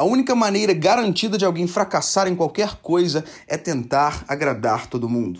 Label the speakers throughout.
Speaker 1: A única maneira garantida de alguém fracassar em qualquer coisa é tentar agradar todo mundo.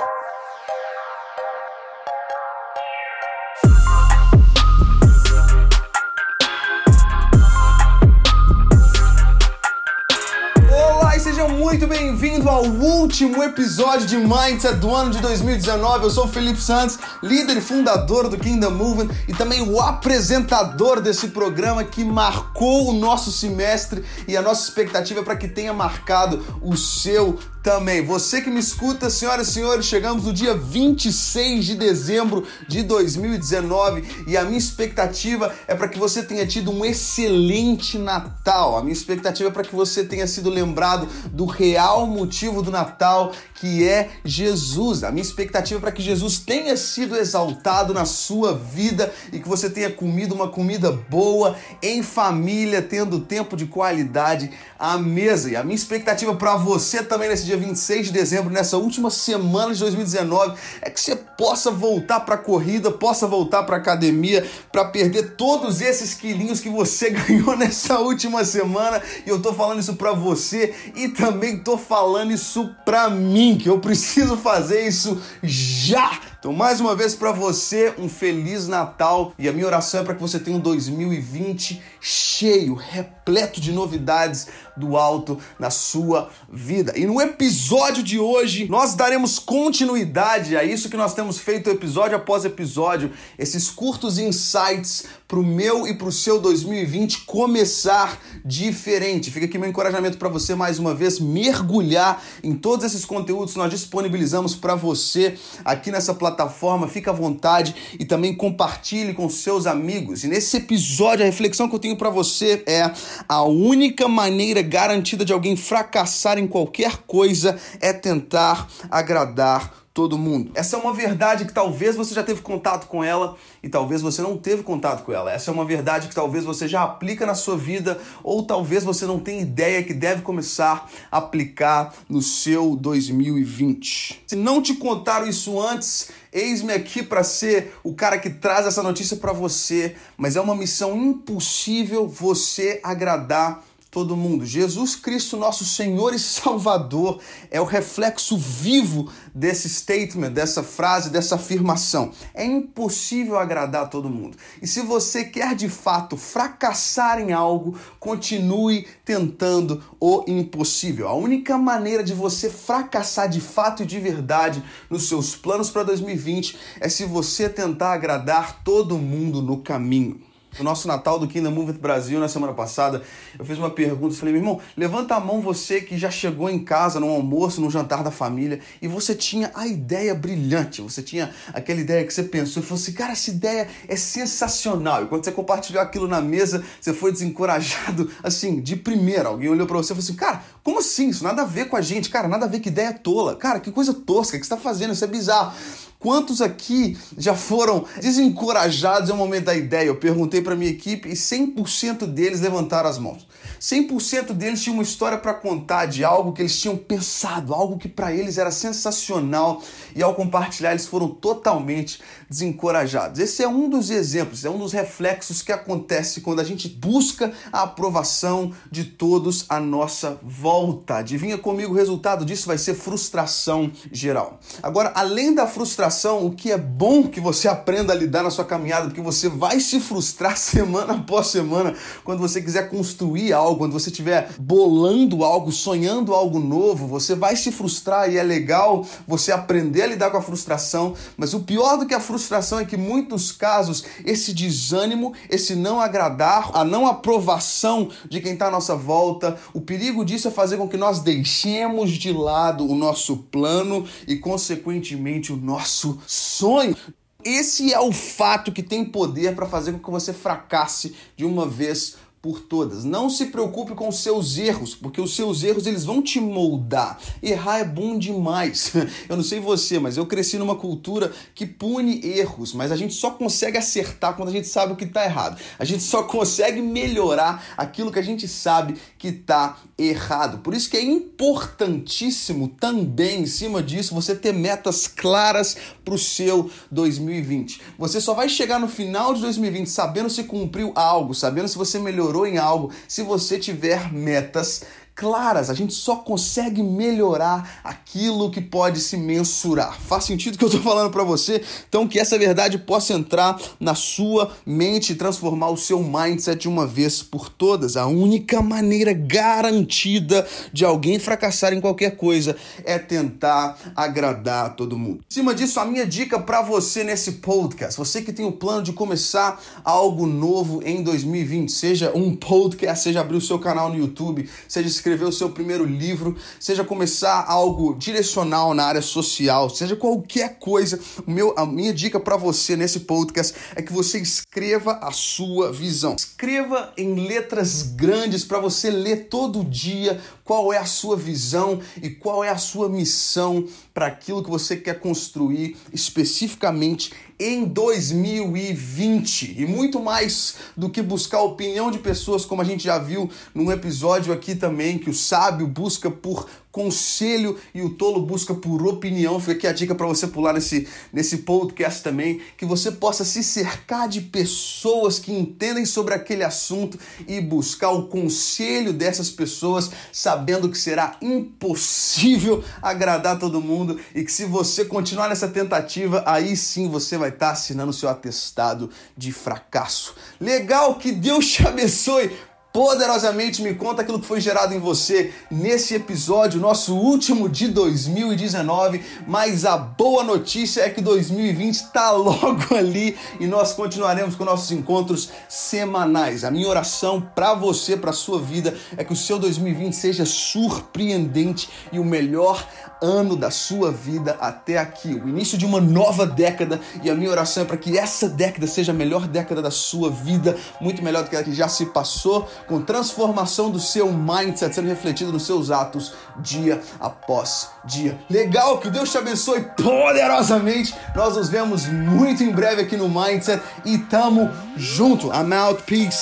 Speaker 1: Muito bem-vindo ao último episódio de Mindset do ano de 2019. Eu sou o Felipe Santos, líder e fundador do Kingdom Movement e também o apresentador desse programa que marcou o nosso semestre e a nossa expectativa é para que tenha marcado o seu também. Você que me escuta, senhoras e senhores, chegamos no dia 26 de dezembro de 2019 e a minha expectativa é para que você tenha tido um excelente Natal. A minha expectativa é para que você tenha sido lembrado do real motivo do Natal, que é Jesus. A minha expectativa é para que Jesus tenha sido exaltado na sua vida e que você tenha comido uma comida boa em família, tendo tempo de qualidade à mesa. E a minha expectativa para você também nesse dia 26 de dezembro, nessa última semana de 2019, é que você possa voltar para a corrida, possa voltar para a academia, para perder todos esses quilinhos que você ganhou nessa última semana. E eu tô falando isso para você e também tô falando isso para mim, que eu preciso fazer isso já. Então, mais uma vez para você, um feliz Natal e a minha oração é para que você tenha um 2020 cheio, repleto de novidades do alto na sua vida. E no episódio de hoje, nós daremos continuidade a isso que nós temos feito episódio após episódio, esses curtos insights para o meu e para o seu 2020 começar diferente. Fica aqui meu encorajamento para você mais uma vez mergulhar em todos esses conteúdos que nós disponibilizamos para você aqui nessa plataforma, fica à vontade e também compartilhe com seus amigos. E nesse episódio, a reflexão que eu tenho para você é: a única maneira garantida de alguém fracassar em qualquer coisa é tentar agradar todo mundo. Essa é uma verdade que talvez você já teve contato com ela e talvez você não teve contato com ela. Essa é uma verdade que talvez você já aplica na sua vida ou talvez você não tenha ideia que deve começar a aplicar no seu 2020. Se não te contaram isso antes, eis-me aqui para ser o cara que traz essa notícia para você, mas é uma missão impossível você agradar todo mundo. Jesus Cristo, nosso Senhor e Salvador, é o reflexo vivo desse statement, dessa frase, dessa afirmação. É impossível agradar todo mundo. E se você quer de fato fracassar em algo, continue tentando o impossível. A única maneira de você fracassar de fato e de verdade nos seus planos para 2020 é se você tentar agradar todo mundo no caminho. No nosso Natal do Kingdom Movement Brasil, na semana passada, eu fiz uma pergunta, falei, meu irmão, levanta a mão você que já chegou em casa, num almoço, num jantar da família, e você tinha a ideia brilhante, você tinha aquela ideia que você pensou e falou assim, cara, essa ideia é sensacional. E quando você compartilhou aquilo na mesa, você foi desencorajado, assim, de primeira. Alguém olhou para você e falou assim, cara, como assim? Isso nada a ver com a gente, cara, nada a ver, que ideia tola. Cara, que coisa tosca que você tá fazendo, isso é bizarro. Quantos aqui já foram desencorajados em um momento da ideia? Eu perguntei para minha equipe e 100% deles levantaram as mãos. 100% deles tinham uma história para contar de algo que eles tinham pensado, algo que para eles era sensacional e ao compartilhar eles foram totalmente desencorajados. Esse é um dos exemplos, é um dos reflexos que acontece quando a gente busca a aprovação de todos à nossa volta. Adivinha comigo, o resultado disso vai ser frustração geral. Agora, além da frustração o que é bom que você aprenda a lidar na sua caminhada, porque você vai se frustrar semana após semana quando você quiser construir algo, quando você estiver bolando algo, sonhando algo novo, você vai se frustrar e é legal você aprender a lidar com a frustração, mas o pior do que a frustração é que muitos casos esse desânimo, esse não agradar, a não aprovação de quem está à nossa volta, o perigo disso é fazer com que nós deixemos de lado o nosso plano e consequentemente o nosso nosso sonho. Esse é o fato que tem poder para fazer com que você fracasse de uma vez por todas. Não se preocupe com os seus erros, porque os seus erros eles vão te moldar. Errar é bom demais. Eu não sei você, mas eu cresci numa cultura que pune erros, mas a gente só consegue acertar quando a gente sabe o que está errado. A gente só consegue melhorar aquilo que a gente sabe que está errado. Por isso que é importantíssimo também, em cima disso, você ter metas claras para o seu 2020. Você só vai chegar no final de 2020 sabendo se cumpriu algo, sabendo se você melhorou em algo, se você tiver metas claras. A gente só consegue melhorar aquilo que pode se mensurar. Faz sentido o que eu estou falando para você? Então que essa verdade possa entrar na sua mente e transformar o seu mindset de uma vez por todas. A única maneira garantida de alguém fracassar em qualquer coisa é tentar agradar todo mundo. Em cima disso, a minha dica para você nesse podcast, você que tem o plano de começar algo novo em 2020, seja um podcast, seja abrir o seu canal no YouTube, seja escrever o seu primeiro livro, seja começar algo direcional na área social, seja qualquer coisa, meu, a minha dica para você nesse podcast é que você escreva a sua visão. Escreva em letras grandes para você ler todo dia qual é a sua visão e qual é a sua missão para aquilo que você quer construir especificamente em 2020. E muito mais do que buscar a opinião de pessoas, como a gente já viu num episódio aqui também, que o sábio busca por conselho e o tolo busca por opinião. Fica aqui a dica para você pular nesse, nesse podcast também, que você possa se cercar de pessoas que entendem sobre aquele assunto e buscar o conselho dessas pessoas, sabendo que será impossível agradar todo mundo e que se você continuar nessa tentativa, aí sim você vai estar tá assinando seu atestado de fracasso. Legal, que Deus te abençoe poderosamente me conta aquilo que foi gerado em você nesse episódio, nosso último de 2019. Mas a boa notícia é que 2020 está logo ali e nós continuaremos com nossos encontros semanais. A minha oração para você, para sua vida, é que o seu 2020 seja surpreendente e o melhor ano da sua vida até aqui, o início de uma nova década. E a minha oração é para que essa década seja a melhor década da sua vida, muito melhor do que a que já se passou com transformação do seu mindset sendo refletido nos seus atos dia após dia. Legal, que Deus te abençoe poderosamente. Nós nos vemos muito em breve aqui no Mindset e tamo junto. I'm out, peace.